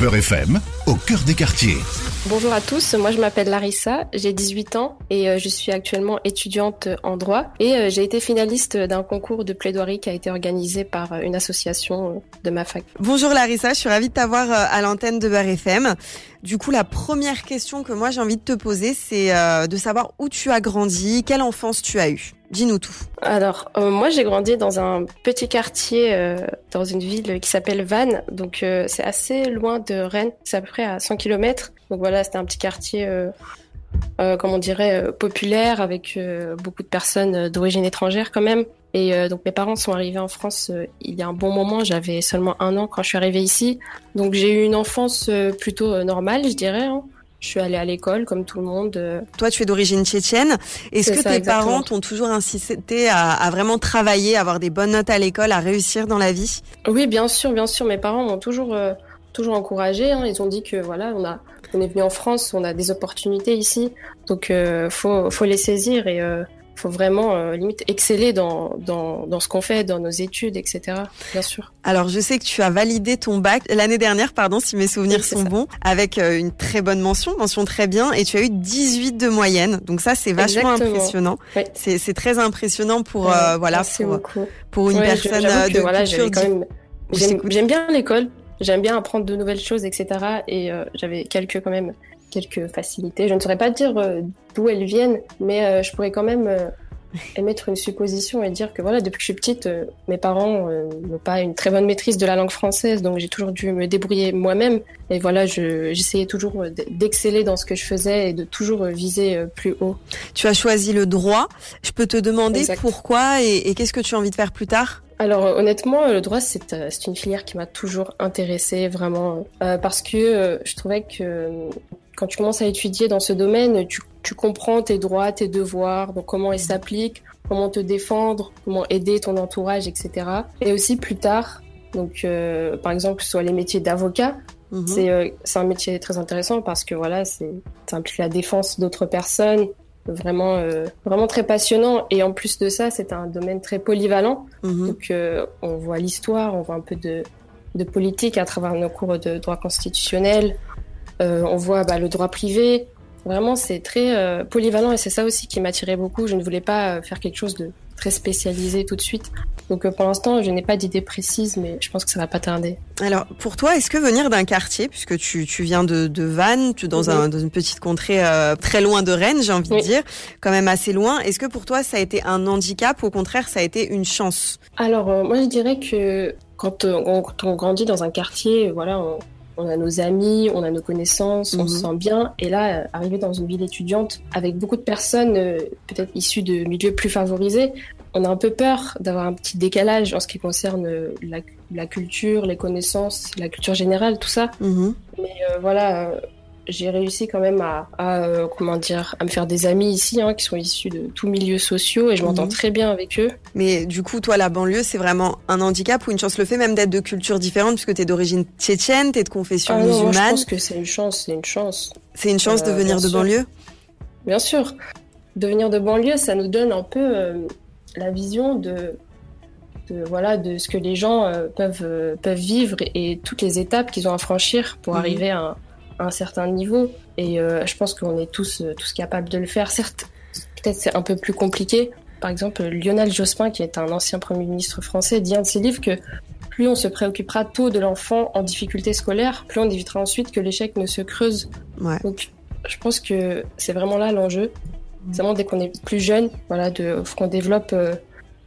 Beurre FM, au cœur des quartiers. Bonjour à tous, moi je m'appelle Larissa, j'ai 18 ans et euh, je suis actuellement étudiante en droit et euh, j'ai été finaliste d'un concours de plaidoirie qui a été organisé par euh, une association de ma fac. Bonjour Larissa, je suis ravie de t'avoir à l'antenne de Beurre FM. Du coup, la première question que moi j'ai envie de te poser, c'est de savoir où tu as grandi, quelle enfance tu as eue. Dis-nous tout. Alors, moi j'ai grandi dans un petit quartier dans une ville qui s'appelle Vannes, donc c'est assez loin de Rennes, c'est à peu près à 100 km. Donc voilà, c'était un petit quartier, euh, euh, comme on dirait, euh, populaire, avec beaucoup de personnes d'origine étrangère quand même. Et donc mes parents sont arrivés en France il y a un bon moment, j'avais seulement un an quand je suis arrivée ici. Donc j'ai eu une enfance plutôt normale, je dirais. Hein. Je suis allée à l'école comme tout le monde. Toi, tu es d'origine tchétchène. Est-ce que tes parents t'ont toujours insisté à, à, vraiment travailler, à avoir des bonnes notes à l'école, à réussir dans la vie? Oui, bien sûr, bien sûr. Mes parents m'ont toujours toujours encouragé. Hein. Ils ont dit que voilà, on a, on est venu en France, on a des opportunités ici, donc euh, faut, faut les saisir et euh, faut vraiment euh, limite exceller dans, dans, dans ce qu'on fait, dans nos études, etc. Bien sûr. Alors je sais que tu as validé ton bac l'année dernière, pardon, si mes souvenirs sont bons, avec euh, une très bonne mention, mention très bien, et tu as eu 18 de moyenne. Donc ça c'est vachement impressionnant. C'est très impressionnant pour euh, voilà pour, pour, une personne de voilà, culture. J'aime bien l'école, J'aime bien apprendre de nouvelles choses, etc. Et j'avais quelques quand même quelques facilités. Je ne saurais pas dire euh, d'où elles viennent, mais euh, je pourrais quand même émettre une supposition et dire que voilà, depuis que je suis petite, mes parents n'ont pas une très bonne maîtrise de la langue française, donc j'ai toujours dû me débrouiller moi-même. Et voilà, j'essayais toujours d'exceller dans ce que je faisais et de toujours viser plus haut. Tu as choisi le droit. Je peux te demander pourquoi et, et qu'est-ce que tu as envie de faire plus tard? Alors honnêtement, le droit c'est euh, une filière qui m'a toujours intéressée vraiment euh, parce que euh, je trouvais que quand tu commences à étudier dans ce domaine, tu, tu comprends tes droits, tes devoirs, donc comment ils s'appliquent, comment te défendre, comment aider ton entourage, etc. Et aussi plus tard, donc par exemple soit les métiers d'avocat, mhm. c'est un métier très intéressant parce que voilà, c'est ça implique la défense d'autres personnes, vraiment euh, vraiment très passionnant et en plus de ça c'est un domaine très polyvalent mhm. donc euh, on voit l'histoire on voit un peu de, de politique à travers nos cours de droit constitutionnel euh, on voit bah, le droit privé. Vraiment c'est très polyvalent et c'est ça aussi qui m'attirait beaucoup. Je ne voulais pas faire quelque chose de très spécialisé tout de suite. Donc euh, pour l'instant, je n'ai pas d'idée précise, mais je pense que ça va pas tarder. Alors pour toi, est-ce que venir d'un quartier, puisque tu, tu viens de, de Vannes, tu dans, un, dans une petite contrée euh, très loin de Rennes, j'ai envie de dire, quand même assez loin, est-ce que pour toi ça a été un handicap ou au contraire ça a été une chance? Alors euh, moi je dirais que quand on, quand on, grandit dans un quartier, voilà, on, on a nos amis, on a nos connaissances, on se mhm. sent bien. Et là, arriver dans une ville étudiante avec beaucoup de personnes euh, peut-être issues de milieux plus favorisés, on a un peu peur d'avoir un petit décalage en ce qui concerne euh, la, culture, les connaissances, la culture générale, tout ça. Mhm. Mais euh, voilà, j'ai réussi quand même à, euh, comment dire à me faire des amis ici hein, qui sont issus de tous milieux sociaux et je m'entends mhm. très bien avec eux. Mais du coup, toi, la banlieue, c'est vraiment un handicap ou une chance? Le fait même d'être de culture différente puisque tu es d'origine tchétchène, tu es de confession ah musulmane. je pense que c'est une chance, c'est une chance. C'est une chance de euh, venir de banlieue? Bien sûr. De venir de banlieue, ça nous donne un peu euh, la vision de, de, voilà de ce que les gens peuvent peuvent vivre et, toutes les étapes qu'ils ont à franchir pour mhm. arriver à un certain niveau. Et euh, je pense qu'on est tous, euh, tous capables de le faire. Certes, peut-être c'est un peu plus compliqué. Par exemple, Lionel Jospin, qui est un ancien Premier ministre français, dit un de ses livres que plus on se préoccupera tôt de l'enfant en difficulté scolaire, plus on évitera ensuite que l'échec ne se creuse. Donc, je pense que c'est vraiment là l'enjeu. C'est vraiment dès qu'on est plus jeune, voilà, de qu'on développe euh,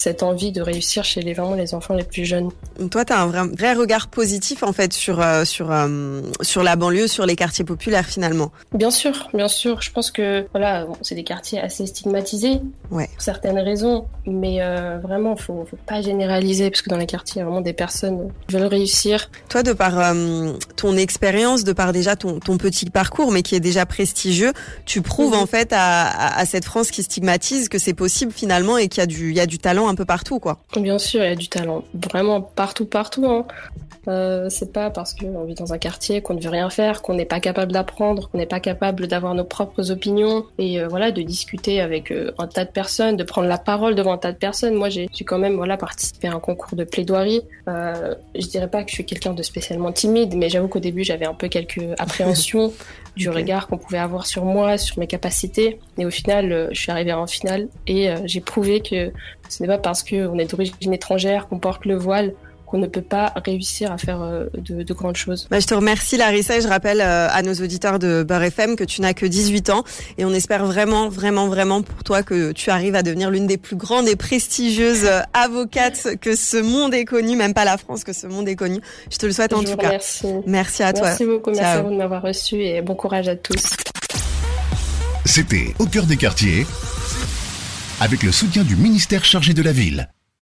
cette envie de réussir chez les vraiment les enfants les plus jeunes. Toi, tu as un vrai, vrai, regard positif en fait sur euh, sur euh, sur la banlieue, sur les quartiers populaires finalement. Bien sûr, bien sûr. Je pense que voilà, c'est des quartiers assez stigmatisés ouais. pour certaines raisons, mais euh, vraiment, faut faut pas généraliser parce que dans les quartiers, il y a vraiment des personnes qui veulent réussir. Toi, de par ton expérience, de par déjà ton, ton petit parcours, mais qui est déjà prestigieux, tu prouves mhm. en fait à, à, cette France qui stigmatise que c'est possible finalement et qu'il y a du il y a du talent un peu partout, quoi. Bien sûr, il y a du talent vraiment partout, partout. Hein. Euh, c'est pas parce qu'on vit dans un quartier qu'on ne veut rien faire, qu'on n'est pas capable d'apprendre, qu'on n'est pas capable d'avoir nos propres opinions et euh, voilà de discuter avec euh, un tas de personnes, de prendre la parole devant un tas de personnes. Moi, j'ai quand même voilà participé à un concours de plaidoirie. Euh, je dirais pas que je suis quelqu'un de spécialement timide, mais j'avoue qu'au début j'avais un peu quelques appréhensions du regard qu'on pouvait avoir sur moi, sur mes capacités. Et au final, je suis arrivée en finale et j'ai prouvé que ce n'est pas parce qu'on est d'origine étrangère qu'on porte le voile on ne peut pas réussir à faire euh, de, grandes choses. Bah, je te remercie Larissa et je rappelle euh, à nos auditeurs de Beurre FM que tu n'as que 18 ans et on espère vraiment, vraiment, vraiment pour toi que tu arrives à devenir l'une des plus grandes et prestigieuses euh, avocates que ce monde ait connu, même pas la France, que ce monde ait connu. Je te le souhaite en tout cas. Merci à toi. Merci beaucoup, merci à vous de m'avoir reçu et bon courage à tous. C'était Au cœur des quartiers avec le soutien du ministère chargé de la ville.